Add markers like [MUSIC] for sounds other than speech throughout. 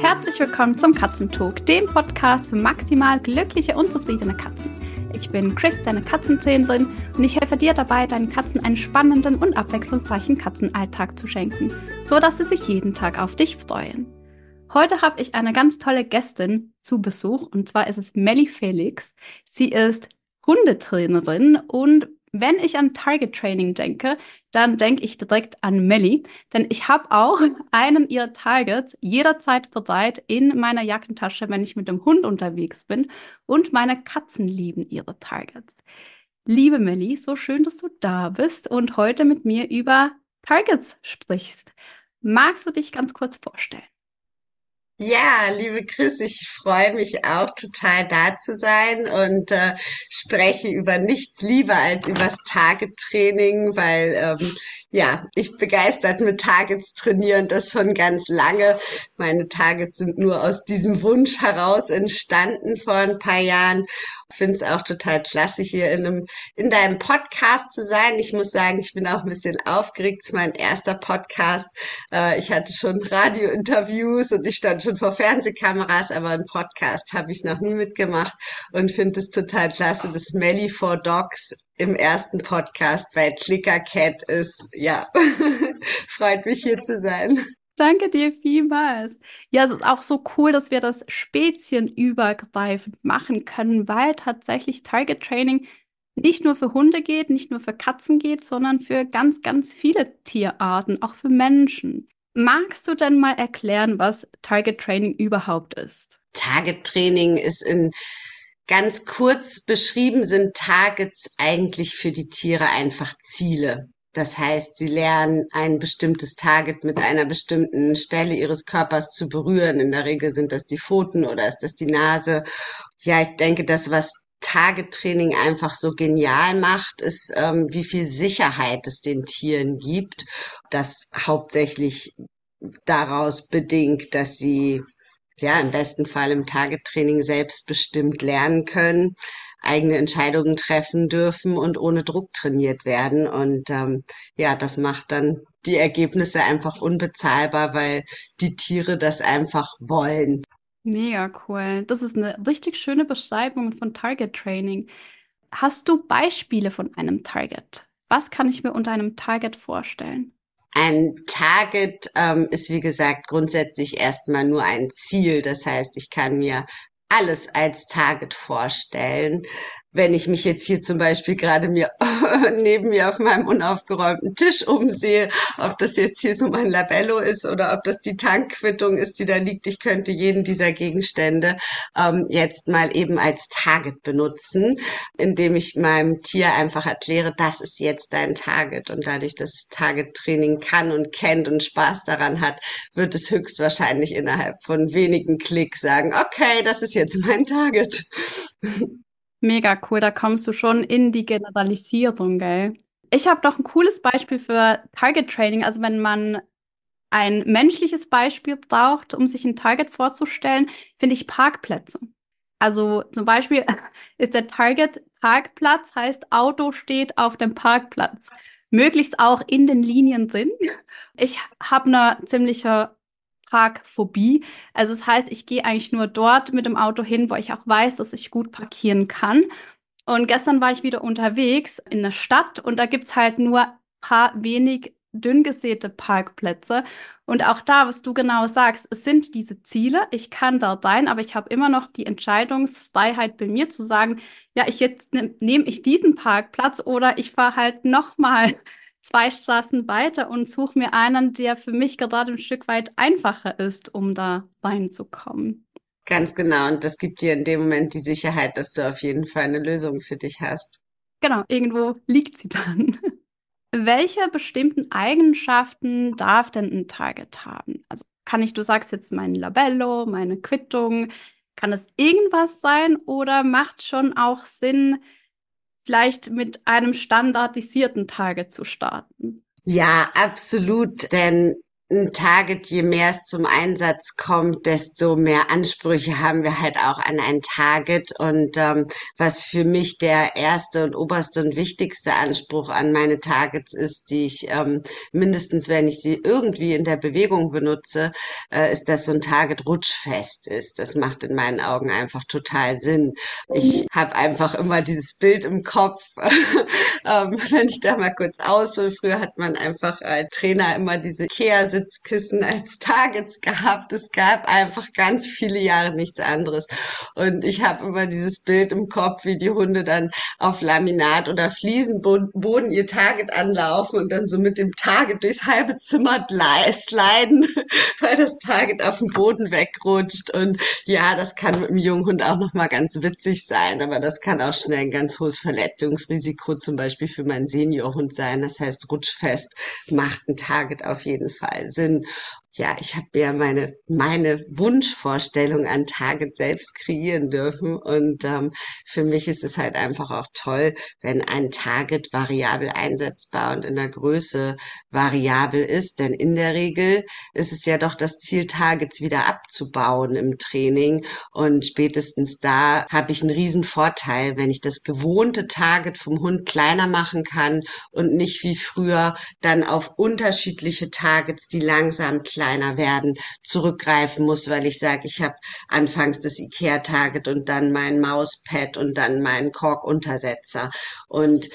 Herzlich willkommen zum Katzentalk, dem Podcast für maximal glückliche und zufriedene Katzen. Ich bin Chris, deine Katzentrainerin, und ich helfe dir dabei, deinen Katzen einen spannenden und abwechslungsreichen Katzenalltag zu schenken, so dass sie sich jeden Tag auf dich freuen. Heute habe ich eine ganz tolle Gästin zu Besuch, und zwar ist es Melly Felix. Sie ist Hundetrainerin und wenn ich an Target Training denke, dann denke ich direkt an Melly, denn ich habe auch [LAUGHS] einen ihrer Targets jederzeit bereit in meiner Jackentasche, wenn ich mit dem Hund unterwegs bin und meine Katzen lieben ihre Targets. Liebe Melly, so schön, dass du da bist und heute mit mir über Targets sprichst. Magst du dich ganz kurz vorstellen? Ja, liebe Chris, ich freue mich auch total da zu sein und äh, spreche über nichts lieber als übers Target-Training, weil ähm, ja, ich begeistert mit Targets trainieren, das schon ganz lange. Meine Targets sind nur aus diesem Wunsch heraus entstanden vor ein paar Jahren finde es auch total klasse, hier in, einem, in deinem Podcast zu sein. Ich muss sagen, ich bin auch ein bisschen aufgeregt. Es ist mein erster Podcast. Äh, ich hatte schon Radiointerviews und ich stand schon vor Fernsehkameras, aber einen Podcast habe ich noch nie mitgemacht und finde es total klasse, dass Melly for Dogs im ersten Podcast bei Clicker Cat ist. Ja, [LAUGHS] freut mich hier zu sein. Danke dir vielmals. Ja, es ist auch so cool, dass wir das spezienübergreifend machen können, weil tatsächlich Target Training nicht nur für Hunde geht, nicht nur für Katzen geht, sondern für ganz, ganz viele Tierarten, auch für Menschen. Magst du denn mal erklären, was Target Training überhaupt ist? Target Training ist in ganz kurz beschrieben, sind Targets eigentlich für die Tiere einfach Ziele. Das heißt, sie lernen ein bestimmtes Target mit einer bestimmten Stelle ihres Körpers zu berühren. In der Regel sind das die Pfoten oder ist das die Nase. Ja, ich denke, das, was Target-Training einfach so genial macht, ist, ähm, wie viel Sicherheit es den Tieren gibt. Das hauptsächlich daraus bedingt, dass sie ja im besten Fall im Target-Training selbstbestimmt lernen können eigene Entscheidungen treffen dürfen und ohne Druck trainiert werden. Und ähm, ja, das macht dann die Ergebnisse einfach unbezahlbar, weil die Tiere das einfach wollen. Mega cool. Das ist eine richtig schöne Beschreibung von Target Training. Hast du Beispiele von einem Target? Was kann ich mir unter einem Target vorstellen? Ein Target ähm, ist, wie gesagt, grundsätzlich erstmal nur ein Ziel. Das heißt, ich kann mir alles als Target vorstellen wenn ich mich jetzt hier zum Beispiel gerade mir [LAUGHS] neben mir auf meinem unaufgeräumten Tisch umsehe, ob das jetzt hier so mein Labello ist oder ob das die Tankquittung ist, die da liegt. Ich könnte jeden dieser Gegenstände ähm, jetzt mal eben als Target benutzen, indem ich meinem Tier einfach erkläre, das ist jetzt dein Target. Und dadurch, dass es Target-Training kann und kennt und Spaß daran hat, wird es höchstwahrscheinlich innerhalb von wenigen Klicks sagen, okay, das ist jetzt mein Target. [LAUGHS] Mega cool, da kommst du schon in die Generalisierung, gell? Ich habe doch ein cooles Beispiel für Target Training. Also wenn man ein menschliches Beispiel braucht, um sich ein Target vorzustellen, finde ich Parkplätze. Also zum Beispiel [LAUGHS] ist der Target Parkplatz, heißt Auto steht auf dem Parkplatz. Möglichst auch in den Linien drin. Ich habe eine ziemliche Parkphobie. Also das heißt, ich gehe eigentlich nur dort mit dem Auto hin, wo ich auch weiß, dass ich gut parkieren kann. Und gestern war ich wieder unterwegs in der Stadt und da gibt es halt nur ein paar wenig dünn gesäte Parkplätze. Und auch da, was du genau sagst, es sind diese Ziele. Ich kann da rein, aber ich habe immer noch die Entscheidungsfreiheit bei mir zu sagen, ja, ich jetzt ne, nehme ich diesen Parkplatz oder ich fahre halt nochmal zwei Straßen weiter und suche mir einen, der für mich gerade ein Stück weit einfacher ist, um da reinzukommen. Ganz genau. Und das gibt dir in dem Moment die Sicherheit, dass du auf jeden Fall eine Lösung für dich hast. Genau, irgendwo liegt sie dann. [LAUGHS] Welche bestimmten Eigenschaften darf denn ein Target haben? Also kann ich, du sagst jetzt mein Labello, meine Quittung, kann es irgendwas sein oder macht schon auch Sinn, vielleicht mit einem standardisierten Target zu starten. Ja, absolut. Denn ein Target, je mehr es zum Einsatz kommt, desto mehr Ansprüche haben wir halt auch an ein Target. Und ähm, was für mich der erste und oberste und wichtigste Anspruch an meine Targets ist, die ich ähm, mindestens, wenn ich sie irgendwie in der Bewegung benutze, äh, ist, dass so ein Target rutschfest ist. Das macht in meinen Augen einfach total Sinn. Ich habe einfach immer dieses Bild im Kopf, [LAUGHS] ähm, wenn ich da mal kurz aushole. Früher hat man einfach als Trainer immer diese Kehr Sitzkissen als Targets gehabt. Es gab einfach ganz viele Jahre nichts anderes. Und ich habe immer dieses Bild im Kopf, wie die Hunde dann auf Laminat oder Fliesenboden ihr Target anlaufen und dann so mit dem Target durchs halbe Zimmer sliden, [LAUGHS] weil das Target auf dem Boden wegrutscht. Und ja, das kann mit einem jungen Hund auch nochmal ganz witzig sein, aber das kann auch schnell ein ganz hohes Verletzungsrisiko zum Beispiel für meinen Seniorhund sein. Das heißt, rutschfest macht ein Target auf jeden Fall Sinn ja, ich habe ja meine, meine Wunschvorstellung an Target selbst kreieren dürfen. Und ähm, für mich ist es halt einfach auch toll, wenn ein Target variabel einsetzbar und in der Größe variabel ist. Denn in der Regel ist es ja doch das Ziel, Targets wieder abzubauen im Training. Und spätestens da habe ich einen riesen Vorteil, wenn ich das gewohnte Target vom Hund kleiner machen kann und nicht wie früher dann auf unterschiedliche Targets, die langsam kleiner werden, zurückgreifen muss, weil ich sage, ich habe anfangs das IKEA-Target und dann mein Mauspad und dann meinen Kork-Untersetzer. Und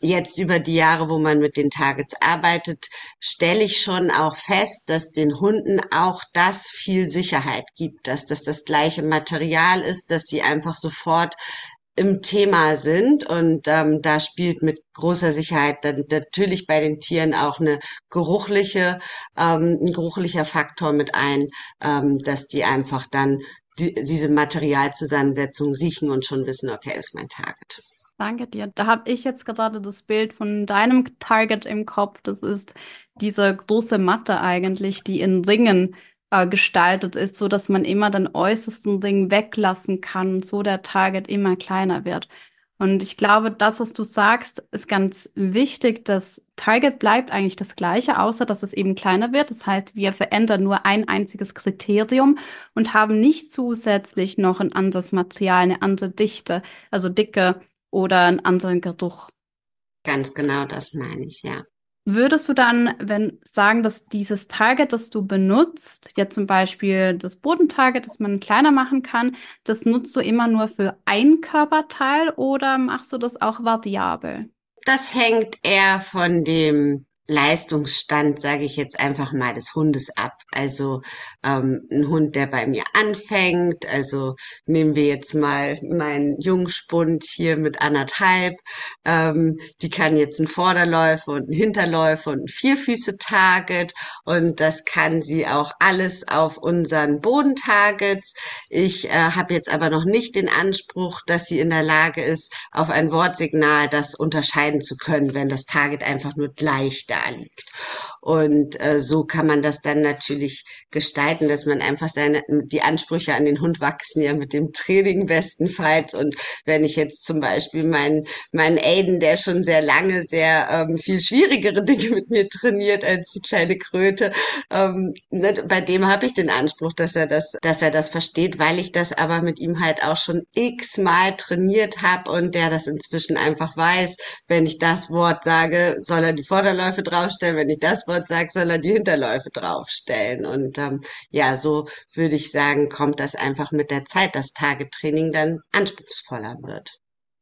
jetzt über die Jahre, wo man mit den Targets arbeitet, stelle ich schon auch fest, dass den Hunden auch das viel Sicherheit gibt, dass das das gleiche Material ist, dass sie einfach sofort im Thema sind und ähm, da spielt mit großer Sicherheit dann natürlich bei den Tieren auch eine geruchliche, ähm, ein geruchlicher Faktor mit ein, ähm, dass die einfach dann die, diese Materialzusammensetzung riechen und schon wissen, okay, ist mein Target. Danke dir. Da habe ich jetzt gerade das Bild von deinem Target im Kopf. Das ist diese große Matte eigentlich, die in Ringen äh, gestaltet ist, so dass man immer den äußersten Ring weglassen kann, so der Target immer kleiner wird. Und ich glaube, das, was du sagst, ist ganz wichtig. Das Target bleibt eigentlich das gleiche, außer dass es eben kleiner wird. Das heißt, wir verändern nur ein einziges Kriterium und haben nicht zusätzlich noch ein anderes Material, eine andere Dichte, also Dicke oder einen anderen Geruch. Ganz genau, das meine ich, ja. Würdest du dann, wenn sagen, dass dieses Target, das du benutzt, ja zum Beispiel das Bodentarget, das man kleiner machen kann, das nutzt du immer nur für ein Körperteil oder machst du das auch variabel? Das hängt eher von dem Leistungsstand, sage ich jetzt einfach mal, des Hundes ab. Also ähm, ein Hund, der bei mir anfängt, also nehmen wir jetzt mal meinen Jungspund hier mit anderthalb, ähm, die kann jetzt ein Vorderläufer und ein Hinterläufer und ein Vierfüße-Target und das kann sie auch alles auf unseren Bodentargets. Ich äh, habe jetzt aber noch nicht den Anspruch, dass sie in der Lage ist, auf ein Wortsignal das unterscheiden zu können, wenn das Target einfach nur gleich da liegt. Und äh, so kann man das dann natürlich gestalten, dass man einfach seine, die Ansprüche an den Hund wachsen ja mit dem Training bestenfalls. Und wenn ich jetzt zum Beispiel meinen, meinen Aiden, der schon sehr lange sehr ähm, viel schwierigere [LAUGHS] Dinge mit mir trainiert als die kleine Kröte, ähm, ne, bei dem habe ich den Anspruch, dass er das, dass er das versteht, weil ich das aber mit ihm halt auch schon x-mal trainiert habe und der das inzwischen einfach weiß, wenn ich das Wort sage, soll er die Vorderläufe draufstellen, wenn ich das Wort sage, soll er die Hinterläufe draufstellen. Und ähm, ja, so würde ich sagen, kommt das einfach mit der Zeit, dass Tagetraining dann anspruchsvoller wird.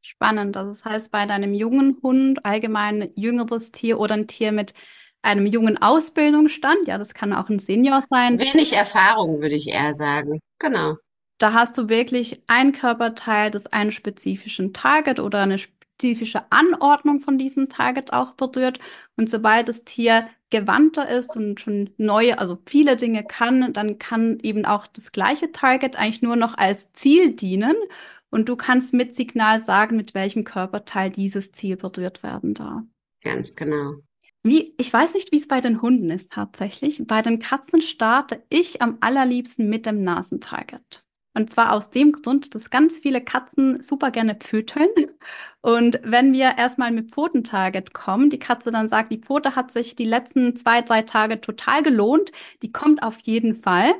Spannend. Also das heißt, bei deinem jungen Hund, allgemein jüngeres Tier oder ein Tier mit einem jungen Ausbildungsstand, ja, das kann auch ein Senior sein. Wenig Erfahrung, würde ich eher sagen. Genau. Da hast du wirklich ein Körperteil das einen spezifischen Target oder eine spezifische Anordnung von diesem Target auch berührt. Und sobald das Tier gewandter ist und schon neue, also viele Dinge kann, dann kann eben auch das gleiche Target eigentlich nur noch als Ziel dienen. Und du kannst mit Signal sagen, mit welchem Körperteil dieses Ziel berührt werden darf. Ganz genau. Wie, ich weiß nicht, wie es bei den Hunden ist tatsächlich. Bei den Katzen starte ich am allerliebsten mit dem Nasentarget. Und zwar aus dem Grund, dass ganz viele Katzen super gerne pfüteln Und wenn wir erstmal mit Pfotentarget kommen, die Katze dann sagt, die Pfote hat sich die letzten zwei, drei Tage total gelohnt, die kommt auf jeden Fall.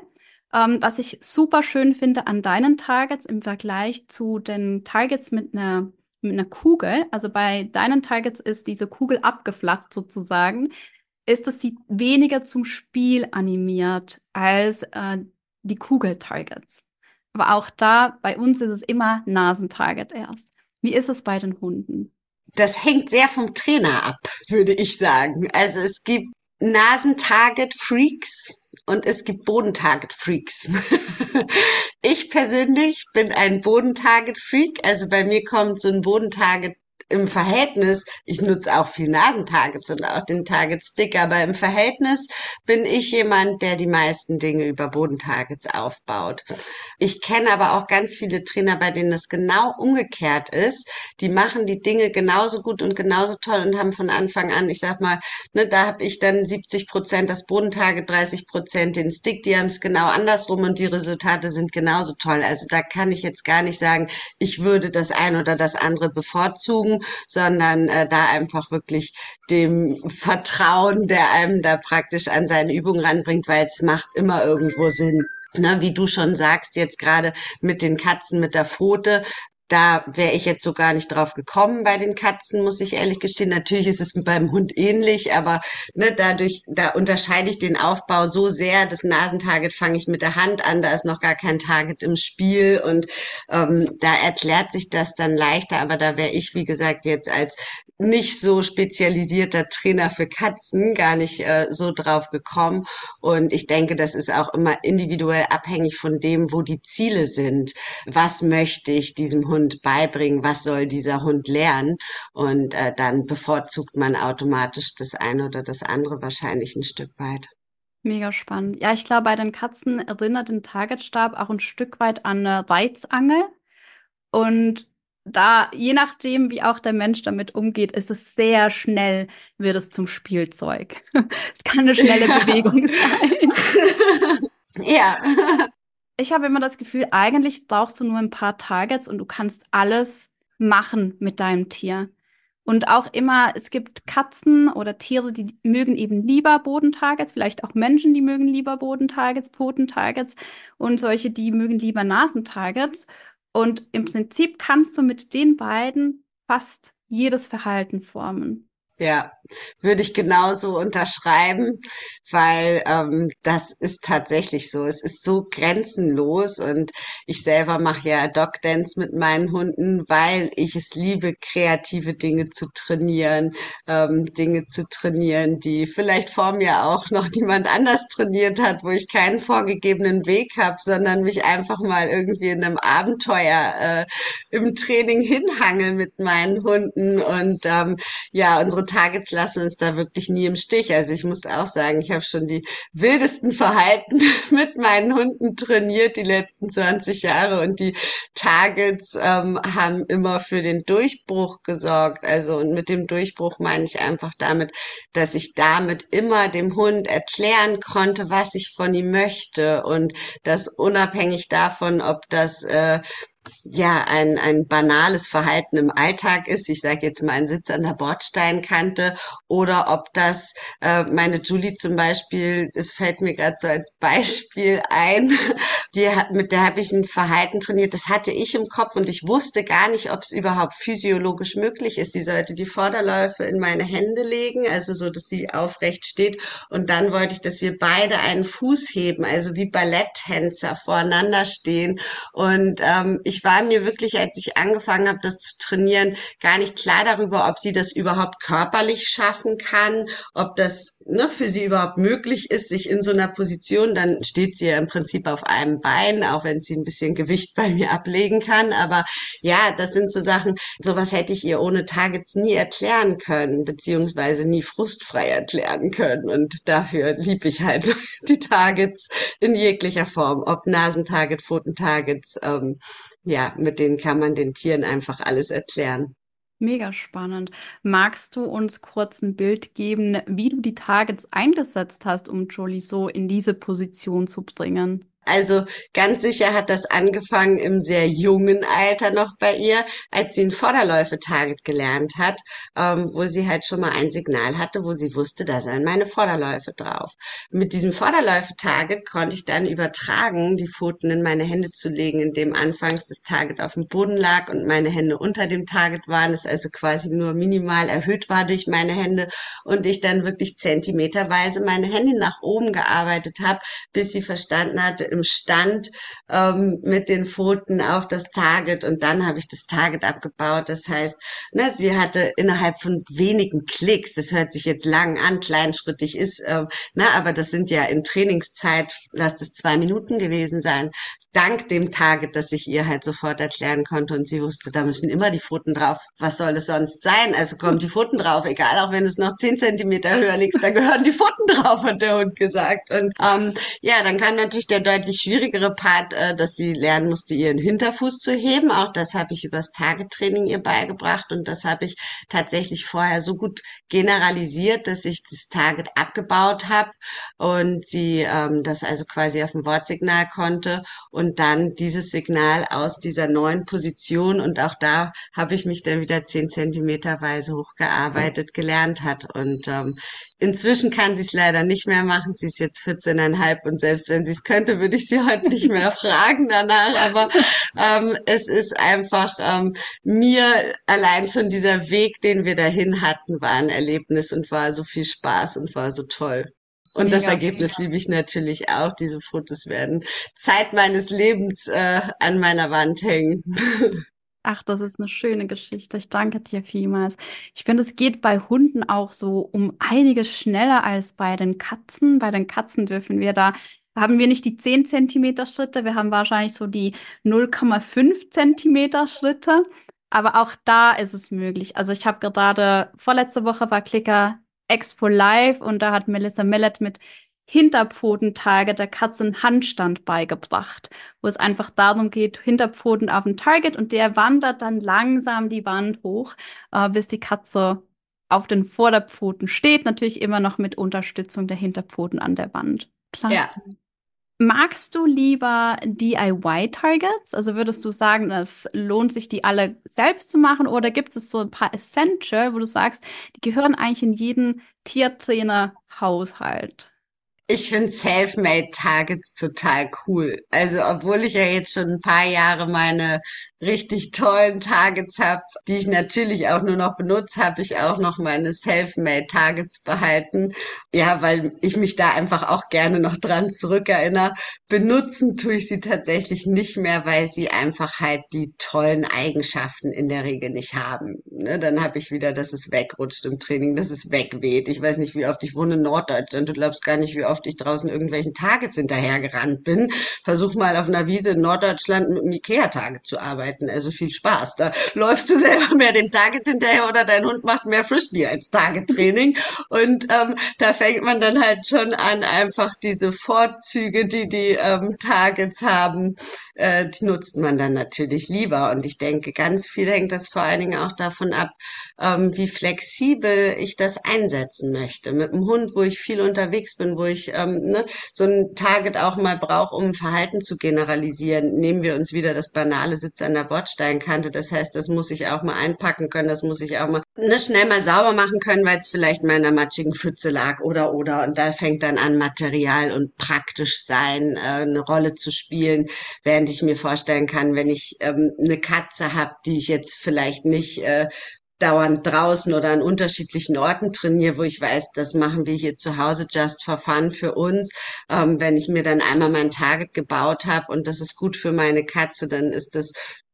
Ähm, was ich super schön finde an deinen Targets im Vergleich zu den Targets mit einer, mit einer Kugel, also bei deinen Targets ist diese Kugel abgeflacht sozusagen, ist, dass sie weniger zum Spiel animiert als äh, die Kugel-Targets. Aber auch da, bei uns ist es immer Nasentarget erst. Wie ist es bei den Hunden? Das hängt sehr vom Trainer ab, würde ich sagen. Also es gibt Nasentarget-Freaks und es gibt Bodentarget-Freaks. [LAUGHS] ich persönlich bin ein Bodentarget-Freak. Also bei mir kommt so ein Bodentarget im Verhältnis, ich nutze auch viel Nasentargets und auch den Target Stick, aber im Verhältnis bin ich jemand, der die meisten Dinge über Bodentargets aufbaut. Ich kenne aber auch ganz viele Trainer, bei denen das genau umgekehrt ist. Die machen die Dinge genauso gut und genauso toll und haben von Anfang an, ich sag mal, ne, da habe ich dann 70 Prozent das Bodentarget, 30 Prozent den Stick, die haben es genau andersrum und die Resultate sind genauso toll. Also da kann ich jetzt gar nicht sagen, ich würde das ein oder das andere bevorzugen sondern äh, da einfach wirklich dem Vertrauen, der einem da praktisch an seine Übungen ranbringt, weil es macht immer irgendwo Sinn. Ne, wie du schon sagst, jetzt gerade mit den Katzen mit der Pfote, da wäre ich jetzt so gar nicht drauf gekommen bei den Katzen, muss ich ehrlich gestehen. Natürlich ist es beim Hund ähnlich, aber ne, dadurch, da unterscheide ich den Aufbau so sehr. Das Nasentarget fange ich mit der Hand an, da ist noch gar kein Target im Spiel und ähm, da erklärt sich das dann leichter. Aber da wäre ich, wie gesagt, jetzt als nicht so spezialisierter Trainer für Katzen gar nicht äh, so drauf gekommen. Und ich denke, das ist auch immer individuell abhängig von dem, wo die Ziele sind. Was möchte ich diesem Hund beibringen? Was soll dieser Hund lernen? Und äh, dann bevorzugt man automatisch das eine oder das andere wahrscheinlich ein Stück weit. Mega spannend. Ja, ich glaube, bei den Katzen erinnert den Targetstab auch ein Stück weit an eine Reizangel. Und da, je nachdem, wie auch der Mensch damit umgeht, ist es sehr schnell, wird es zum Spielzeug. [LAUGHS] es kann eine schnelle [LAUGHS] Bewegung sein. Ja. Ich habe immer das Gefühl, eigentlich brauchst du nur ein paar Targets und du kannst alles machen mit deinem Tier. Und auch immer, es gibt Katzen oder Tiere, die mögen eben lieber Bodentargets, vielleicht auch Menschen, die mögen lieber Bodentargets, Pfotentargets und solche, die mögen lieber Nasentargets. Und im Prinzip kannst du mit den beiden fast jedes Verhalten formen. Ja, würde ich genauso unterschreiben, weil ähm, das ist tatsächlich so. Es ist so grenzenlos und ich selber mache ja Dog Dance mit meinen Hunden, weil ich es liebe, kreative Dinge zu trainieren, ähm, Dinge zu trainieren, die vielleicht vor mir auch noch [LAUGHS] niemand anders trainiert hat, wo ich keinen vorgegebenen Weg habe, sondern mich einfach mal irgendwie in einem Abenteuer äh, im Training hinhange mit meinen Hunden und ähm, ja, unsere Targets lassen uns da wirklich nie im Stich. Also ich muss auch sagen, ich habe schon die wildesten Verhalten [LAUGHS] mit meinen Hunden trainiert die letzten 20 Jahre und die Targets ähm, haben immer für den Durchbruch gesorgt. Also und mit dem Durchbruch meine ich einfach damit, dass ich damit immer dem Hund erklären konnte, was ich von ihm möchte und das unabhängig davon, ob das äh, ja ein, ein banales Verhalten im Alltag ist, ich sage jetzt mal ein Sitz an der Bordsteinkante, oder ob das äh, meine Julie zum Beispiel, es fällt mir gerade so als Beispiel ein, [LAUGHS] die hat, mit der habe ich ein Verhalten trainiert, das hatte ich im Kopf und ich wusste gar nicht, ob es überhaupt physiologisch möglich ist. Sie sollte die Vorderläufe in meine Hände legen, also so, dass sie aufrecht steht und dann wollte ich, dass wir beide einen Fuß heben, also wie Balletttänzer voreinander stehen und ähm, ich war mir wirklich, als ich angefangen habe, das zu trainieren, gar nicht klar darüber, ob sie das überhaupt körperlich schaffen kann, ob das ne, für sie überhaupt möglich ist, sich in so einer Position, dann steht sie ja im Prinzip auf einem Bein, auch wenn sie ein bisschen Gewicht bei mir ablegen kann. Aber ja, das sind so Sachen, sowas hätte ich ihr ohne Targets nie erklären können, beziehungsweise nie frustfrei erklären können. Und dafür liebe ich halt [LAUGHS] die Targets in jeglicher Form, ob Nasentarget, Pfotentargets, ähm, ja, mit denen kann man den Tieren einfach alles erklären. Mega spannend. Magst du uns kurz ein Bild geben, wie du die Targets eingesetzt hast, um Jolie so in diese Position zu bringen? Also ganz sicher hat das angefangen im sehr jungen Alter noch bei ihr, als sie ein Vorderläufe-Target gelernt hat, ähm, wo sie halt schon mal ein Signal hatte, wo sie wusste, da sollen meine Vorderläufe drauf. Mit diesem Vorderläufe-Target konnte ich dann übertragen, die Pfoten in meine Hände zu legen, indem anfangs das Target auf dem Boden lag und meine Hände unter dem Target waren, es also quasi nur minimal erhöht war durch meine Hände und ich dann wirklich zentimeterweise meine Hände nach oben gearbeitet habe, bis sie verstanden hatte, im Stand ähm, mit den Pfoten auf das Target und dann habe ich das Target abgebaut. Das heißt, ne, sie hatte innerhalb von wenigen Klicks, das hört sich jetzt lang an, kleinschrittig ist, äh, ne, aber das sind ja in Trainingszeit, lasst es zwei Minuten gewesen sein, dank dem Target, dass ich ihr halt sofort erklären konnte und sie wusste, da müssen immer die Pfoten drauf. Was soll es sonst sein? Also kommen die Pfoten drauf, egal, auch wenn du es noch zehn Zentimeter höher legst, da gehören die Pfoten [LAUGHS] drauf, hat der Hund gesagt. Und ähm, ja, dann kam natürlich der deutlich schwierigere Part, äh, dass sie lernen musste, ihren Hinterfuß zu heben. Auch das habe ich übers Target-Training ihr beigebracht und das habe ich tatsächlich vorher so gut generalisiert, dass ich das Target abgebaut habe und sie ähm, das also quasi auf dem Wortsignal konnte und dann dieses Signal aus dieser neuen Position und auch da habe ich mich dann wieder zehn Zentimeter weise hochgearbeitet gelernt hat und ähm, inzwischen kann sie es leider nicht mehr machen. Sie ist jetzt 14,5 und selbst wenn sie es könnte, würde ich sie heute nicht mehr [LAUGHS] fragen danach. Aber ähm, es ist einfach ähm, mir allein schon dieser Weg, den wir dahin hatten, war ein Erlebnis und war so viel Spaß und war so toll. Und mega, das Ergebnis mega. liebe ich natürlich auch. Diese Fotos werden Zeit meines Lebens äh, an meiner Wand hängen. [LAUGHS] Ach, das ist eine schöne Geschichte. Ich danke dir vielmals. Ich finde, es geht bei Hunden auch so um einiges schneller als bei den Katzen. Bei den Katzen dürfen wir da, haben wir nicht die 10 Zentimeter Schritte, wir haben wahrscheinlich so die 0,5 Zentimeter Schritte. Aber auch da ist es möglich. Also ich habe gerade, vorletzte Woche war Klicker Expo Live und da hat Melissa Millet mit Hinterpfoten-Target der Katze einen Handstand beigebracht, wo es einfach darum geht, Hinterpfoten auf ein Target und der wandert dann langsam die Wand hoch, äh, bis die Katze auf den Vorderpfoten steht, natürlich immer noch mit Unterstützung der Hinterpfoten an der Wand. Klasse. Ja. Magst du lieber DIY-Targets? Also würdest du sagen, es lohnt sich, die alle selbst zu machen? Oder gibt es so ein paar Essential, wo du sagst, die gehören eigentlich in jeden Tiertrainer-Haushalt? Ich finde Self-Made Targets total cool. Also, obwohl ich ja jetzt schon ein paar Jahre meine richtig tollen Targets habe, die ich natürlich auch nur noch benutze, habe ich auch noch meine Self-Made Targets behalten. Ja, weil ich mich da einfach auch gerne noch dran zurückerinnere. Benutzen tue ich sie tatsächlich nicht mehr, weil sie einfach halt die tollen Eigenschaften in der Regel nicht haben. Ne? Dann habe ich wieder, dass es wegrutscht im Training, dass es wegweht. Ich weiß nicht, wie oft ich wohne in Norddeutschland. Du glaubst gar nicht, wie oft ich draußen irgendwelchen Targets hinterhergerannt bin. Versuch mal auf einer Wiese in Norddeutschland mit einem Ikea-Target zu arbeiten. Also viel Spaß. Da läufst du selber mehr dem Target hinterher oder dein Hund macht mehr Frisbee als Target-Training. Und ähm, da fängt man dann halt schon an, einfach diese Vorzüge, die die ähm, Targets haben, äh, die nutzt man dann natürlich lieber. Und ich denke, ganz viel hängt das vor allen Dingen auch davon ab, ähm, wie flexibel ich das einsetzen möchte. Mit einem Hund, wo ich viel unterwegs bin, wo ähm, ne, so ein Target auch mal brauche, um Verhalten zu generalisieren, nehmen wir uns wieder das banale Sitz an der Bordsteinkante. Das heißt, das muss ich auch mal einpacken können, das muss ich auch mal ne, schnell mal sauber machen können, weil es vielleicht mal in einer matschigen Pfütze lag oder oder. Und da fängt dann an, Material und praktisch sein äh, eine Rolle zu spielen, während ich mir vorstellen kann, wenn ich ähm, eine Katze habe, die ich jetzt vielleicht nicht äh, dauernd draußen oder an unterschiedlichen Orten trainiere, wo ich weiß, das machen wir hier zu Hause just for fun für uns. Ähm, wenn ich mir dann einmal mein Target gebaut habe und das ist gut für meine Katze, dann ist das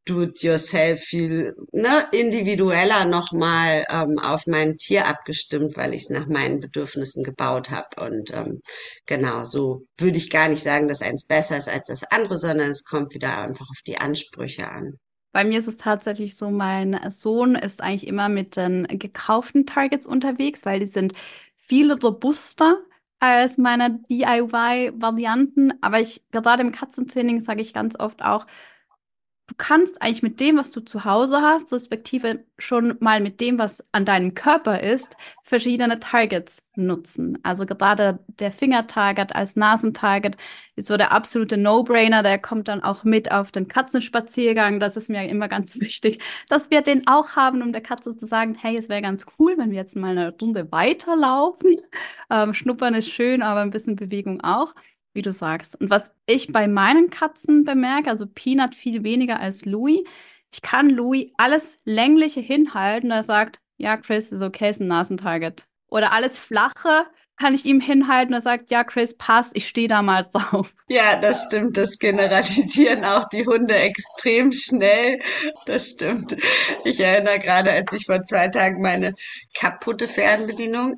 do-it-yourself viel ne, individueller nochmal ähm, auf mein Tier abgestimmt, weil ich es nach meinen Bedürfnissen gebaut habe. Und ähm, genau, so würde ich gar nicht sagen, dass eins besser ist als das andere, sondern es kommt wieder einfach auf die Ansprüche an. Bei mir ist es tatsächlich so, mein Sohn ist eigentlich immer mit den gekauften Targets unterwegs, weil die sind viel robuster als meine DIY-Varianten. Aber ich, gerade im Katzentraining, sage ich ganz oft auch, du kannst eigentlich mit dem, was du zu Hause hast, respektive schon mal mit dem, was an deinem Körper ist, verschiedene Targets nutzen. Also gerade der Fingertarget als Nasentarget ist so der absolute No-Brainer. Der kommt dann auch mit auf den Katzenspaziergang. Das ist mir immer ganz [LAUGHS] wichtig, dass wir den auch haben, um der Katze zu sagen, hey, es wäre ganz cool, wenn wir jetzt mal eine Runde weiterlaufen. Ähm, Schnuppern ist schön, aber ein bisschen Bewegung auch wie du sagst. Und was ich bei meinen Katzen bemerke, also Peanut viel weniger als Louis, ich kann Louis alles Längliche hinhalten, er sagt, ja, Chris, ist okay, ist ein Nasentarget. Oder alles Flache kann ich ihm hinhalten, er sagt, ja, Chris, passt, ich stehe da mal [LAUGHS] drauf. Ja, das stimmt. Das generalisieren auch die Hunde extrem schnell. Das stimmt. Ich erinnere gerade, als ich vor zwei Tagen meine kaputte Fernbedienung,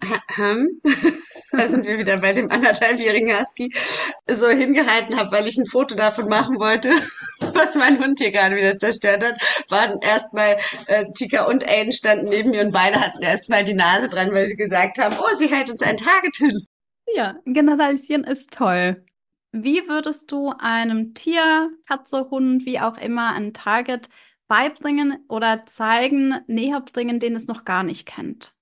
da sind wir wieder bei dem anderthalbjährigen Husky, so hingehalten habe, weil ich ein Foto davon machen wollte, [LAUGHS] was mein Hund hier gerade wieder zerstört hat, waren erstmal äh, Tika und Aiden standen neben mir und beide hatten erstmal die Nase dran, weil sie gesagt haben, oh, sie hält uns ein Target hin. Ja, generalisieren ist toll. Wie würdest du einem Tier, Katze, Hund, wie auch immer, ein Target beibringen oder zeigen, näher bringen, den es noch gar nicht kennt?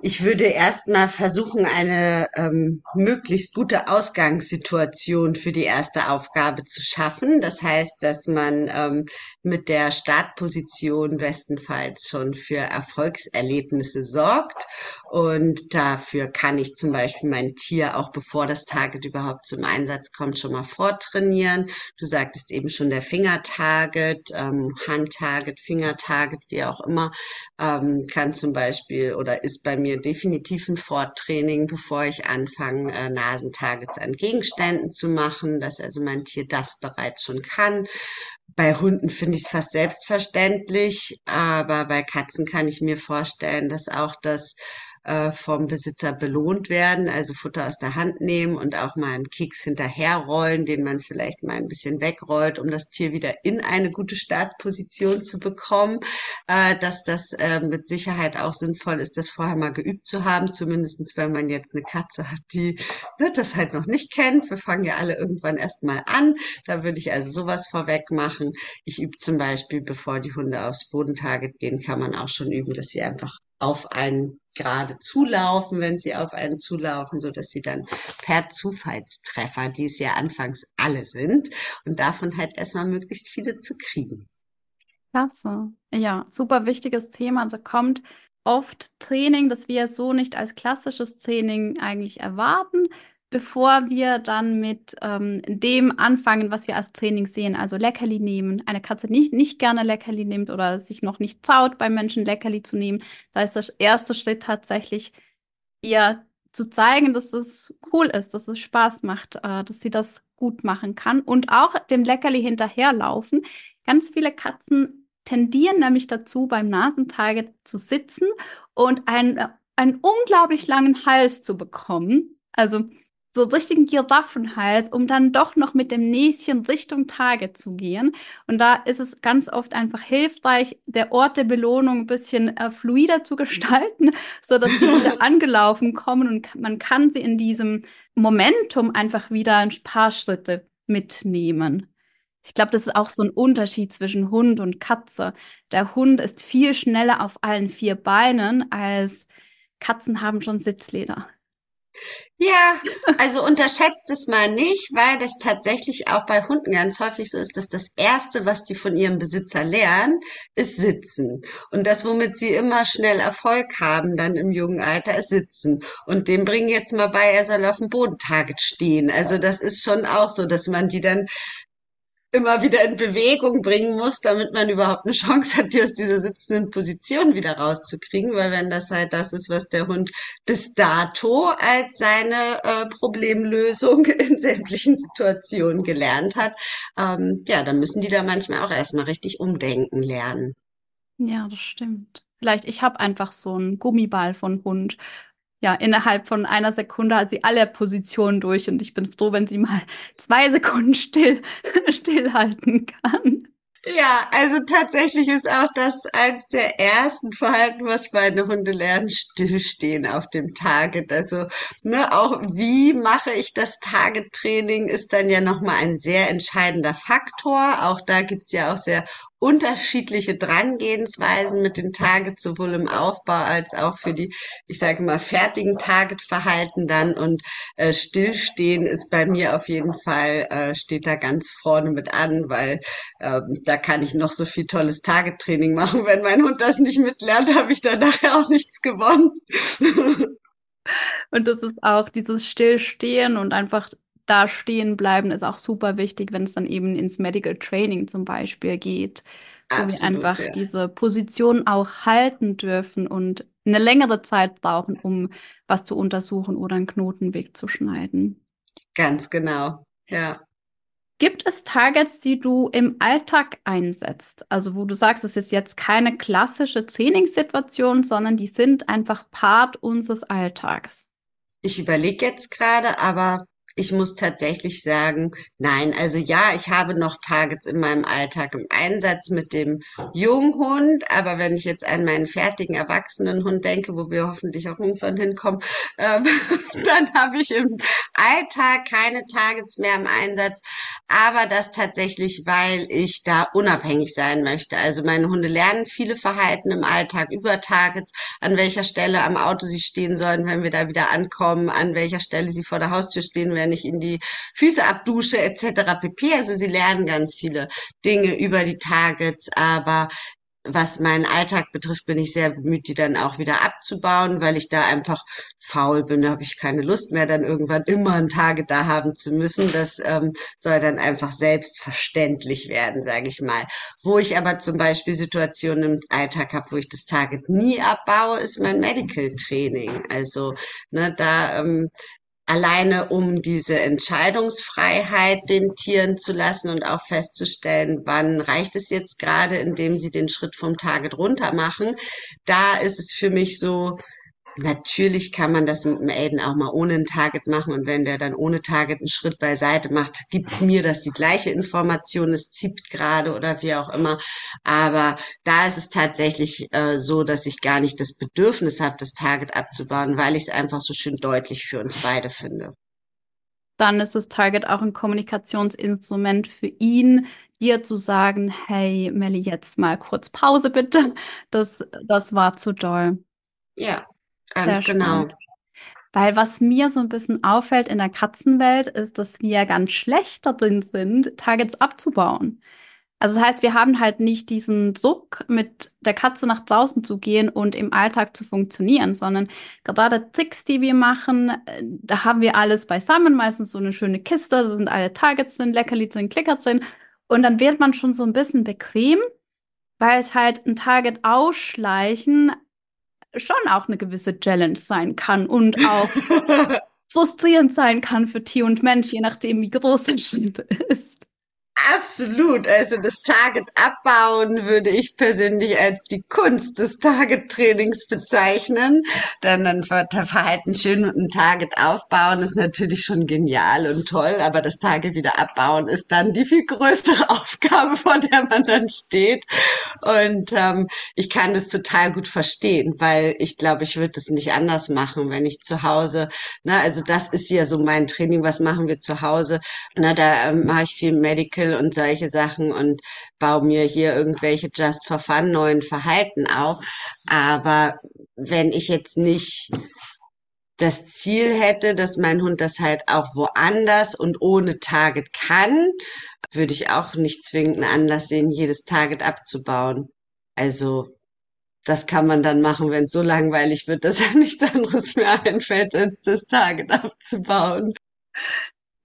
Ich würde erstmal versuchen, eine ähm, möglichst gute Ausgangssituation für die erste Aufgabe zu schaffen. Das heißt, dass man ähm, mit der Startposition bestenfalls schon für Erfolgserlebnisse sorgt. Und dafür kann ich zum Beispiel mein Tier auch bevor das Target überhaupt zum Einsatz kommt, schon mal vortrainieren. Du sagtest eben schon der Fingertarget, ähm, Handtarget, Fingertarget, wie auch immer, ähm, kann zum Beispiel oder ist bei mir definitiv ein Forttraining, bevor ich anfange, äh, Nasentargets an Gegenständen zu machen, dass also mein Tier das bereits schon kann. Bei Hunden finde ich es fast selbstverständlich, aber bei Katzen kann ich mir vorstellen, dass auch das äh, vom Besitzer belohnt werden, also Futter aus der Hand nehmen und auch mal einen Keks hinterherrollen, den man vielleicht mal ein bisschen wegrollt, um das Tier wieder in eine gute Startposition zu bekommen, äh, dass das äh, mit Sicherheit auch sinnvoll ist, das vorher mal geübt zu haben, zumindestens wenn man jetzt eine Katze hat, die ne, das halt noch nicht kennt. Wir fangen ja alle irgendwann erst mal an. Da würde ich also sowas vorweg machen. Ich übe zum Beispiel, bevor die Hunde aufs Bodentarget gehen, kann man auch schon üben, dass sie einfach auf einen gerade zulaufen, wenn sie auf einen zulaufen, so dass sie dann per Zufallstreffer, die es ja anfangs alle sind, und davon halt erstmal möglichst viele zu kriegen. Klasse. Ja, super wichtiges Thema. Da kommt oft Training, das wir so nicht als klassisches Training eigentlich erwarten, bevor wir dann mit ähm, dem anfangen, was wir als Training sehen, also Leckerli nehmen. Eine Katze nicht, nicht gerne Leckerli nimmt oder sich noch nicht traut, beim Menschen Leckerli zu nehmen, da ist der erste Schritt tatsächlich, ihr zu zeigen, dass es cool ist, dass es Spaß macht, äh, dass sie das gut machen kann und auch dem Leckerli hinterherlaufen. Ganz viele Katzen tendieren nämlich dazu, beim Nasentarget zu sitzen und einen, einen unglaublich langen Hals zu bekommen. Also so richtigen Giraffenhals, um dann doch noch mit dem Näschen Richtung Tage zu gehen. Und da ist es ganz oft einfach hilfreich, der Ort der Belohnung ein bisschen äh, fluider zu gestalten, sodass sie wieder angelaufen kommen und man kann sie in diesem Momentum einfach wieder ein paar Schritte mitnehmen. Ich glaube, das ist auch so ein Unterschied zwischen Hund und Katze. Der Hund ist viel schneller auf allen vier Beinen als Katzen haben schon Sitzleder. Ja, also unterschätzt es mal nicht, weil das tatsächlich auch bei Hunden ganz häufig so ist, dass das Erste, was die von ihrem Besitzer lernen, ist Sitzen. Und das, womit sie immer schnell Erfolg haben, dann im jungen Alter, ist Sitzen. Und dem bringen jetzt mal bei, er soll auf dem Bodentarget stehen. Also das ist schon auch so, dass man die dann immer wieder in Bewegung bringen muss, damit man überhaupt eine Chance hat, die aus dieser sitzenden Position wieder rauszukriegen. Weil wenn das halt das ist, was der Hund bis dato als seine äh, Problemlösung [LAUGHS] in sämtlichen Situationen gelernt hat, ähm, ja, dann müssen die da manchmal auch erstmal richtig umdenken lernen. Ja, das stimmt. Vielleicht, ich habe einfach so einen Gummiball von Hund ja, innerhalb von einer Sekunde hat sie alle Positionen durch und ich bin froh, wenn sie mal [LAUGHS] zwei Sekunden still, [LAUGHS] stillhalten kann. Ja, also tatsächlich ist auch das eins der ersten Verhalten, was meine Hunde lernen, stillstehen auf dem Target. Also, ne, auch wie mache ich das Target-Training ist dann ja nochmal ein sehr entscheidender Faktor. Auch da gibt's ja auch sehr unterschiedliche Drangehensweisen mit den Targets, sowohl im Aufbau als auch für die, ich sage mal, fertigen Target-Verhalten dann. Und äh, Stillstehen ist bei mir auf jeden Fall, äh, steht da ganz vorne mit an, weil ähm, da kann ich noch so viel tolles Target-Training [LAUGHS] machen. Wenn mein Hund das nicht mitlernt, habe ich da nachher auch nichts gewonnen. [LAUGHS] und das ist auch dieses Stillstehen und einfach da stehen bleiben ist auch super wichtig, wenn es dann eben ins Medical Training zum Beispiel geht, wo Absolut, wir einfach ja. diese Position auch halten dürfen und eine längere Zeit brauchen, um was zu untersuchen oder einen Knotenweg zu schneiden. Ganz genau, ja. Gibt es Targets, die du im Alltag einsetzt? Also wo du sagst, es ist jetzt keine klassische Trainingssituation, sondern die sind einfach Part unseres Alltags. Ich überlege jetzt gerade, aber ich muss tatsächlich sagen, nein, also ja, ich habe noch Targets in meinem Alltag im Einsatz mit dem Junghund, aber wenn ich jetzt an meinen fertigen erwachsenen Hund denke, wo wir hoffentlich auch irgendwann hinkommen, ähm, [LAUGHS] dann habe ich im Alltag keine Targets mehr im Einsatz, aber das tatsächlich, weil ich da unabhängig sein möchte. Also meine Hunde lernen viele Verhalten im Alltag über Targets, an welcher Stelle am Auto sie stehen sollen, wenn wir da wieder ankommen, an welcher Stelle sie vor der Haustür stehen, wenn ich in die Füße abdusche etc. pp. Also sie lernen ganz viele Dinge über die Targets, aber was meinen Alltag betrifft, bin ich sehr bemüht, die dann auch wieder abzubauen, weil ich da einfach faul bin. Da habe ich keine Lust mehr, dann irgendwann immer ein Target da haben zu müssen. Das ähm, soll dann einfach selbstverständlich werden, sage ich mal. Wo ich aber zum Beispiel Situationen im Alltag habe, wo ich das Target nie abbaue, ist mein Medical Training. Also ne, da ähm, alleine um diese Entscheidungsfreiheit den Tieren zu lassen und auch festzustellen, wann reicht es jetzt gerade, indem sie den Schritt vom Target runter machen. Da ist es für mich so, Natürlich kann man das mit dem Aiden auch mal ohne ein Target machen und wenn der dann ohne Target einen Schritt beiseite macht, gibt mir das die gleiche Information, es zieht gerade oder wie auch immer. Aber da ist es tatsächlich äh, so, dass ich gar nicht das Bedürfnis habe, das Target abzubauen, weil ich es einfach so schön deutlich für uns beide finde. Dann ist das Target auch ein Kommunikationsinstrument für ihn, dir zu sagen, hey Melli, jetzt mal kurz Pause bitte. Das, das war zu doll. Ja, Ganz Sehr genau. Spannend. Weil was mir so ein bisschen auffällt in der Katzenwelt, ist, dass wir ganz schlecht darin sind, Targets abzubauen. Also das heißt, wir haben halt nicht diesen Druck, mit der Katze nach draußen zu gehen und im Alltag zu funktionieren, sondern gerade Tricks, die wir machen, äh, da haben wir alles beisammen, meistens so eine schöne Kiste, da sind alle Targets drin, Leckerli drin, Klicker drin und dann wird man schon so ein bisschen bequem, weil es halt ein Target ausschleichen schon auch eine gewisse Challenge sein kann und auch [LAUGHS] frustrierend sein kann für Tier und Mensch, je nachdem, wie groß der Schnitt ist. Absolut. Also das Target abbauen würde ich persönlich als die Kunst des Target-Trainings bezeichnen. Dann ein Verhalten schön und ein Target aufbauen ist natürlich schon genial und toll, aber das Target wieder abbauen ist dann die viel größere [LAUGHS] Aufgabe, vor der man dann steht. Und ähm, ich kann das total gut verstehen, weil ich glaube, ich würde das nicht anders machen, wenn ich zu Hause, na, also das ist ja so mein Training, was machen wir zu Hause? Na, da ähm, mache ich viel Medical Artikel und solche Sachen und baue mir hier irgendwelche Just for Fun neuen Verhalten auf. Aber wenn ich jetzt nicht das Ziel hätte, dass mein Hund das halt auch woanders und ohne Target kann, würde ich auch nicht zwingend einen Anlass sehen, jedes Target abzubauen. Also das kann man dann machen, wenn es so langweilig wird, dass [LAUGHS] er nichts anderes mehr einfällt, als das Target abzubauen.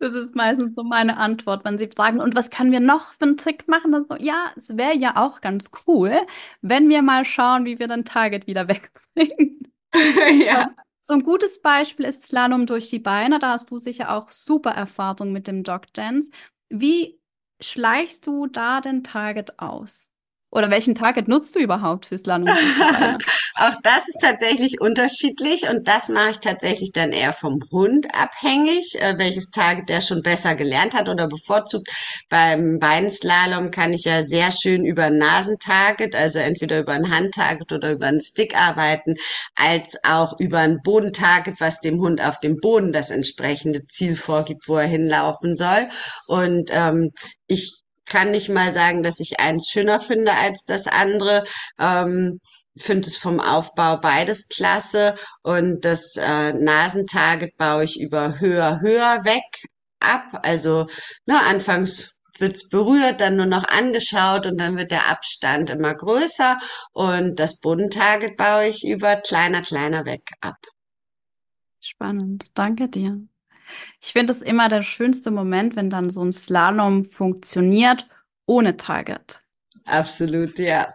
Das ist meistens so meine Antwort, wenn sie fragen, und was können wir noch für einen Trick machen? Dann so, ja, es wäre ja auch ganz cool, wenn wir mal schauen, wie wir den Target wieder [LAUGHS] wegbringen. [LAUGHS] ja. So ein gutes Beispiel ist Slalom durch die Beine. Da hast du sicher auch super Erfahrung mit dem Dog Dance. Wie schleichst du da den Target aus? Oder welchen Target nutzt du überhaupt fürs Slalom? [LAUGHS] Auch das ist tatsächlich unterschiedlich und das mache ich tatsächlich dann eher vom Hund abhängig, äh, welches Target der schon besser gelernt hat oder bevorzugt. Beim Beinslalom kann ich ja sehr schön über ein Nasentarget, also entweder über ein Handtarget oder über einen Stick arbeiten, als auch über ein Bodentarget, was dem Hund auf dem Boden das entsprechende Ziel vorgibt, wo er hinlaufen soll. Und ähm, ich kann nicht mal sagen, dass ich eins schöner finde als das andere. Ähm, finde es vom Aufbau beides klasse und das äh, Nasentarget baue ich über höher, höher weg ab. Also ne, anfangs wird's berührt, dann nur noch angeschaut und dann wird der Abstand immer größer und das Bodentarget baue ich über kleiner, kleiner weg ab. Spannend, danke dir. Ich finde es immer der schönste Moment, wenn dann so ein Slalom funktioniert ohne Target. Absolut, ja.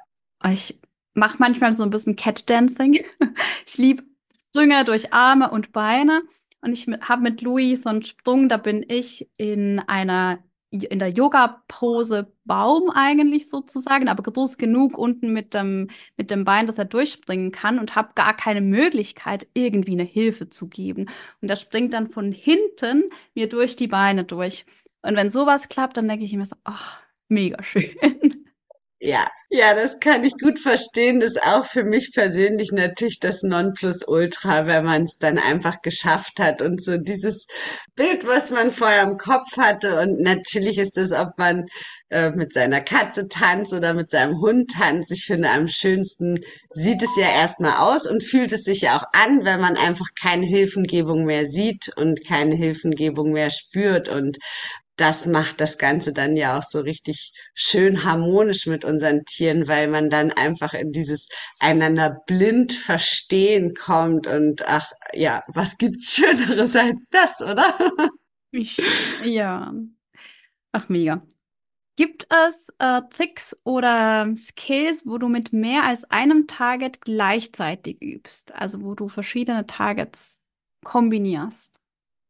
Ich mache manchmal so ein bisschen Cat-Dancing. [LAUGHS] Ich liebe Sprünge durch Arme und Beine. Und ich habe mit Louis so einen Sprung, da bin ich in einer in der Yoga-Pose Baum eigentlich sozusagen, aber groß genug unten mit dem, mit dem Bein, dass er durchspringen kann und habe gar keine Möglichkeit, irgendwie eine Hilfe zu geben. Und er springt dann von hinten mir durch die Beine durch. Und wenn sowas klappt, dann denke ich immer so, ach, mega schön. Ja, ja, das kann ich gut verstehen. Das ist auch für mich persönlich natürlich das Nonplusultra, wenn man es dann einfach geschafft hat und so dieses Bild, was man vorher im Kopf hatte. Und natürlich ist es, ob man äh, mit seiner Katze tanzt oder mit seinem Hund tanzt. Ich finde, am schönsten sieht es ja erstmal aus und fühlt es sich ja auch an, wenn man einfach keine Hilfengebung mehr sieht und keine Hilfengebung mehr spürt. Und das macht das Ganze dann ja auch so richtig schön harmonisch mit unseren Tieren, weil man dann einfach in dieses einander blind verstehen kommt und ach ja, was gibt's [LAUGHS] Schöneres als das, oder? Ja. Ach, mega. Gibt es äh, Tricks oder Skills, wo du mit mehr als einem Target gleichzeitig übst? Also wo du verschiedene Targets kombinierst?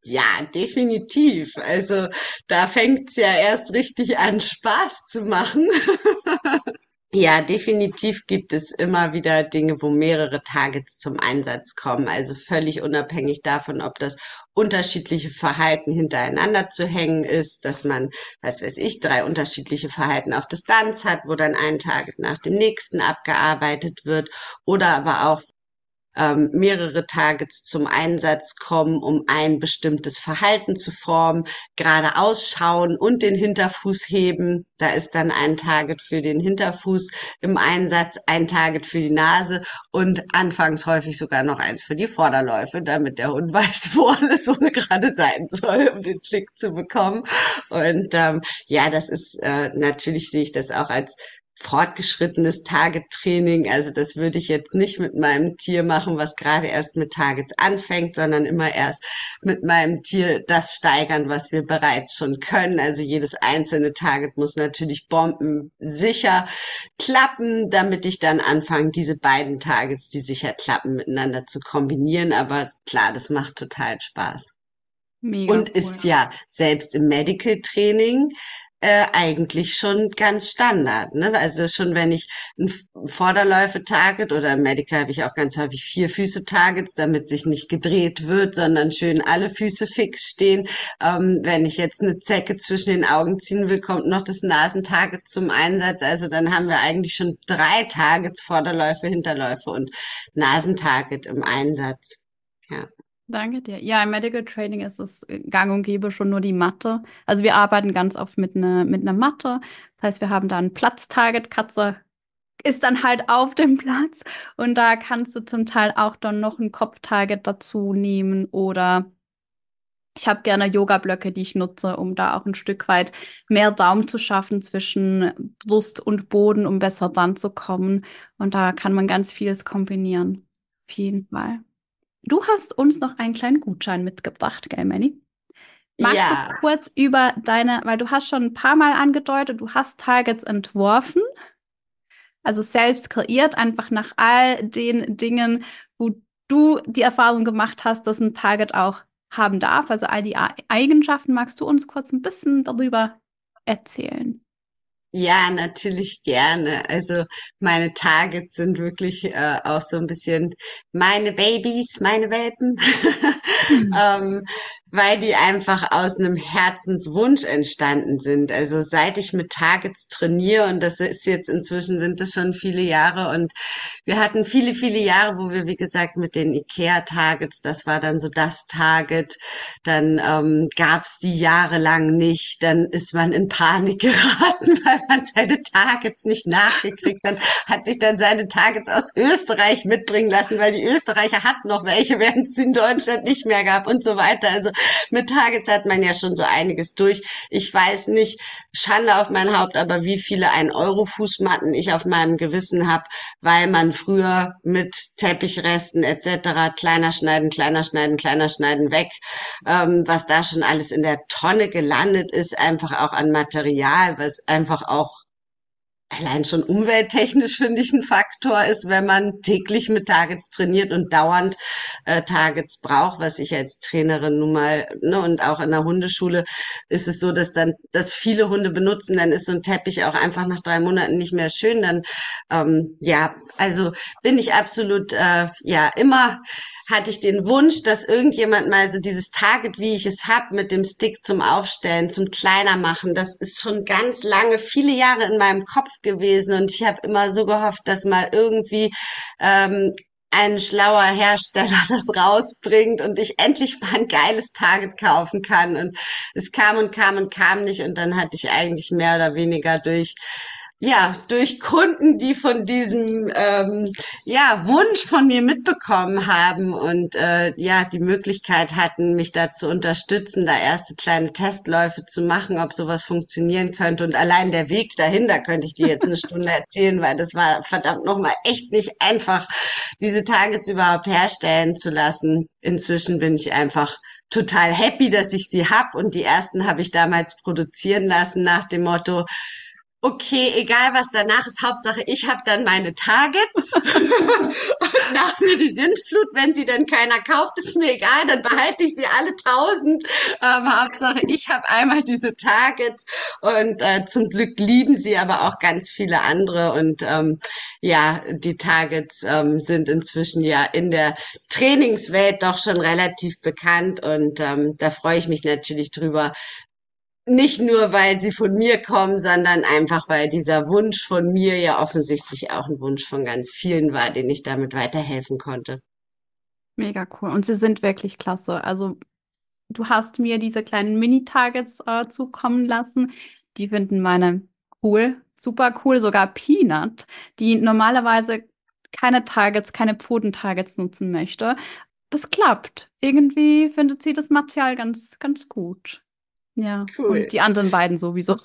Ja, definitiv. Also da fängt's ja erst richtig an, Spaß zu machen. [LAUGHS] Ja, definitiv gibt es immer wieder Dinge, wo mehrere Targets zum Einsatz kommen. Also völlig unabhängig davon, ob das unterschiedliche Verhalten hintereinander zu hängen ist, dass man, was weiß ich, drei unterschiedliche Verhalten auf Distanz hat, wo dann ein Target nach dem nächsten abgearbeitet wird oder aber auch ähm, mehrere Targets zum Einsatz kommen, um ein bestimmtes Verhalten zu formen, gerade ausschauen und den Hinterfuß heben. Da ist dann ein Target für den Hinterfuß im Einsatz, ein Target für die Nase und anfangs häufig sogar noch eins für die Vorderläufe, damit der Hund [LAUGHS] weiß, wo alles so gerade sein soll, um den Klick zu bekommen. Und ähm, ja, das ist äh, natürlich sehe ich das auch als fortgeschrittenes Target-Training. Also das würde ich jetzt nicht mit meinem Tier machen, was gerade erst mit Targets anfängt, sondern immer erst mit meinem Tier das steigern, was wir bereits schon können. Also jedes einzelne Target muss natürlich bombensicher klappen, damit ich dann anfange, diese beiden Targets, die sicher klappen, miteinander zu kombinieren. Aber klar, das macht total Spaß. Mega und cool. ist ja selbst im Medical Training äh, eigentlich schon ganz Standard. Ne? Also schon wenn ich ein Vorderläufe-Target oder im Medical habe ich auch ganz häufig vier Füße-Targets, damit sich nicht gedreht wird, sondern schön alle Füße fix stehen. Ähm, wenn ich jetzt eine Zecke zwischen den Augen ziehen will, kommt noch das Nasentarget zum Einsatz. Also dann haben wir eigentlich schon drei Targets, Vorderläufe, Hinterläufe und Nasentarget im Einsatz. Ja. Danke dir. Ja, im Medical Training ist es gang und gäbe schon nur die Matte. Also wir arbeiten ganz oft mit einer mit einer Matte. Das heißt, wir haben da ein Platztarget. Katze ist dann halt auf dem Platz und da kannst du zum Teil auch dann noch ein Kopftarget dazu nehmen oder ich habe gerne Yoga-Blöcke, die ich nutze, um da auch ein Stück weit mehr Daumen zu schaffen zwischen Brust und Boden, um besser dann zu kommen. Und da kann man ganz vieles kombinieren. Auf jeden Fall. Du hast uns noch einen kleinen Gutschein mitgebracht, gell, Manny? Magst ja. du kurz über deine, weil du hast schon ein paar Mal angedeutet, du hast Targets entworfen, also selbst kreiert, einfach nach all den Dingen, wo du die Erfahrung gemacht hast, dass ein Target auch haben darf, also all die Eigenschaften. Magst du uns kurz ein bisschen darüber erzählen? Ja, natürlich gerne. Also meine Targets sind wirklich äh, auch so ein bisschen meine Babys, meine Welpen, [LAUGHS] Hm. ähm, weil die einfach aus einem Herzenswunsch entstanden sind. Also seit ich mit Targets trainiere und das ist jetzt inzwischen sind das schon viele Jahre und wir hatten viele, viele Jahre, wo wir wie gesagt mit den IKEA Targets, das war dann so das Target, dann ähm, gab's die jahrelang nicht, dann ist man in Panik [LAUGHS] geraten, weil man seine Targets nicht nachgekriegt hat, hat sich dann seine Targets aus Österreich mitbringen lassen, weil die Österreicher hatten noch welche, [LAUGHS] während es in Deutschland nicht mehr gab und so weiter. Also mit Targets hat man ja schon so einiges durch. Ich weiß nicht, Schande auf mein Haupt, aber wie viele ein Euro Fußmatten ich auf meinem Gewissen habe, weil man früher mit Teppichresten etc. kleiner schneiden, kleiner schneiden, kleiner schneiden weg, ähm, was da schon alles in der Tonne gelandet ist, einfach auch an Material, was einfach auch allein schon umwelttechnisch finde ich ein Faktor ist, wenn man täglich mit Targets trainiert und dauernd äh, Targets braucht, was ich als Trainerin nun mal, ne, und auch in der Hundeschule ist es so, dass dann, dass viele Hunde benutzen, dann ist so ein Teppich auch einfach nach drei Monaten nicht mehr schön. Dann, ähm, ja, also bin ich absolut, äh, ja, immer hatte ich den Wunsch, dass irgendjemand mal so dieses Target, wie ich es hab, mit dem Stick zum Aufstellen, zum kleiner machen, das ist schon ganz lange, viele Jahre in meinem Kopf gewesen. Und ich habe immer so gehofft, dass mal irgendwie ähm, ein schlauer Hersteller [LAUGHS] das rausbringt und ich endlich mal ein geiles Target kaufen kann. Und es kam und kam und kam nicht. Und dann hatte ich eigentlich mehr oder weniger durch ja, durch Kunden, die von diesem ähm, ja, Wunsch von mir mitbekommen haben und äh, ja, die Möglichkeit hatten, mich da zu unterstützen, da erste kleine Testläufe zu machen, ob sowas funktionieren könnte. Und allein der Weg dahin, da könnte ich dir jetzt eine [LAUGHS] Stunde erzählen, weil das war verdammt nochmal echt nicht einfach, diese Targets überhaupt herstellen zu lassen. Inzwischen bin ich einfach total happy, dass ich sie hab und die ersten habe ich damals produzieren lassen nach dem Motto, Okay, egal was danach ist, Hauptsache ich habe dann meine Targets. [LAUGHS] Und nach mir die Sintflut, wenn sie dann keiner kauft, ist mir egal, dann behalte ich sie alle tausend. Ähm, Hauptsache ich habe einmal diese Targets. Und äh, zum Glück lieben sie aber auch ganz viele andere. Und ähm, ja, die Targets ähm, sind inzwischen ja in der Trainingswelt doch schon relativ bekannt. Und ähm, da freue ich mich natürlich drüber, nicht nur, weil sie von mir kommen, sondern einfach, weil dieser Wunsch von mir ja offensichtlich auch ein Wunsch von ganz vielen war, den ich damit weiterhelfen konnte. Mega cool. Und sie sind wirklich klasse. Also, du hast mir diese kleinen Mini-Targets äh, zukommen lassen. Die finden meine cool, super cool. Sogar Peanut, die normalerweise keine Targets, keine Pfoten-Targets nutzen möchte. Das klappt. Irgendwie findet sie das Material ganz, ganz gut. Ja, Cool. und die anderen beiden sowieso.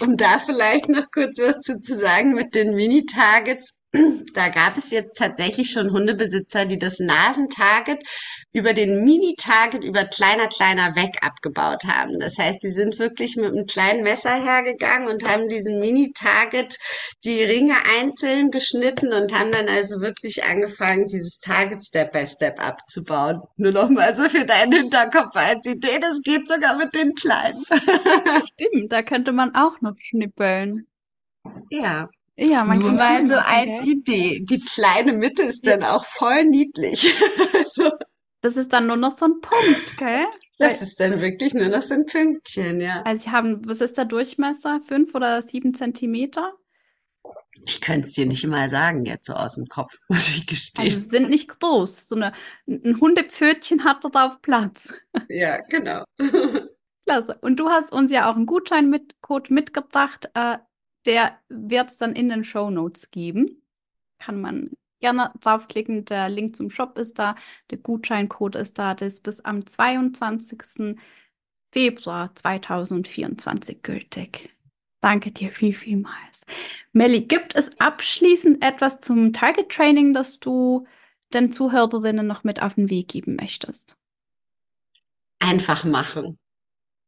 Um da vielleicht noch kurz was zu, zu sagen mit den Mini-Targets. Da gab es jetzt tatsächlich schon Hundebesitzer, die das Nasentarget über den Mini-Target über kleiner, kleiner weg abgebaut haben. Das heißt, sie sind wirklich mit einem kleinen Messer hergegangen und haben diesen Mini-Target die Ringe einzeln geschnitten und haben dann also wirklich angefangen, dieses Target Step by Step abzubauen. Nur noch mal so für deinen Hinterkopf als Idee, das geht sogar mit den kleinen. [LAUGHS] Stimmt, da könnte man auch noch schnippeln. Ja. Ja, man Nur kann mal so als gell? Idee. Die kleine Mitte ist dann auch voll niedlich. [LAUGHS] So, Das ist dann nur noch so ein Punkt, gell? das Weil, ist dann wirklich nur noch so ein Pünktchen, ja. also sie haben, was ist der Durchmesser? Fünf oder sieben Zentimeter? Ich könnte es dir nicht mal sagen jetzt so aus dem Kopf, [LAUGHS] muss ich Also gestehen. sie sind nicht groß. So eine, ein Hundepfötchen hat dort auf Platz. [LAUGHS] Ja, genau. Klasse. Und du hast uns ja auch einen Gutscheincode mitgebracht. Äh, der wird es dann in den Shownotes geben. Kann man gerne draufklicken. Der Link zum Shop ist da. Der Gutscheincode ist da. Das ist bis am 22. Februar 2024 gültig. Danke dir viel, vielmals. Melli, gibt es abschließend etwas zum Target Training, das du den Zuhörerinnen noch mit auf den Weg geben möchtest? Einfach machen.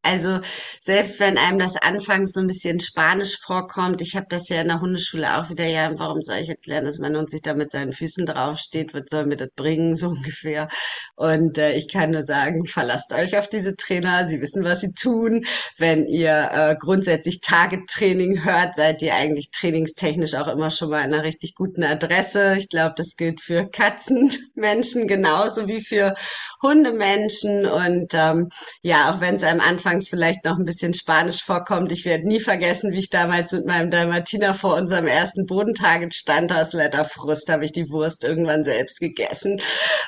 Also selbst wenn einem das anfangs so ein bisschen Spanisch vorkommt, ich habe das ja in der Hundeschule auch wieder, ja, warum soll ich jetzt lernen, dass mein Hund sich da mit seinen Füßen draufsteht, was soll mir das bringen, so [LAUGHS] ungefähr. Und äh, ich kann nur sagen, verlasst euch auf diese Trainer, sie wissen, was sie tun. Wenn ihr äh, grundsätzlich Target-Training hört, seid ihr eigentlich trainingstechnisch auch immer schon mal an einer richtig guten Adresse. Ich glaube, das gilt für Katzenmenschen [LAUGHS] genauso wie für Hundemenschen. Und ähm, ja, auch wenn es am Anfang anfangs vielleicht noch ein bisschen Spanisch vorkommt. Ich werde nie vergessen, wie ich damals mit meinem Dalmatiner vor unserem ersten Bodentarget stand. Aus Letter Frust habe ich die Wurst irgendwann selbst gegessen.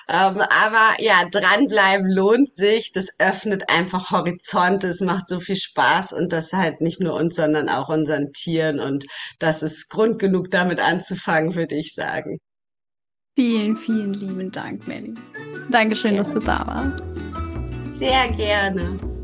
Ähm, aber ja, dranbleiben lohnt sich. Das öffnet einfach Horizonte. Es macht so viel Spaß und das halt nicht nur uns, sondern auch unseren Tieren. Und das ist Grund genug, damit anzufangen, würde ich sagen. Vielen, vielen lieben Dank, Melly. Dankeschön, gerne. dass du da warst. Sehr gerne.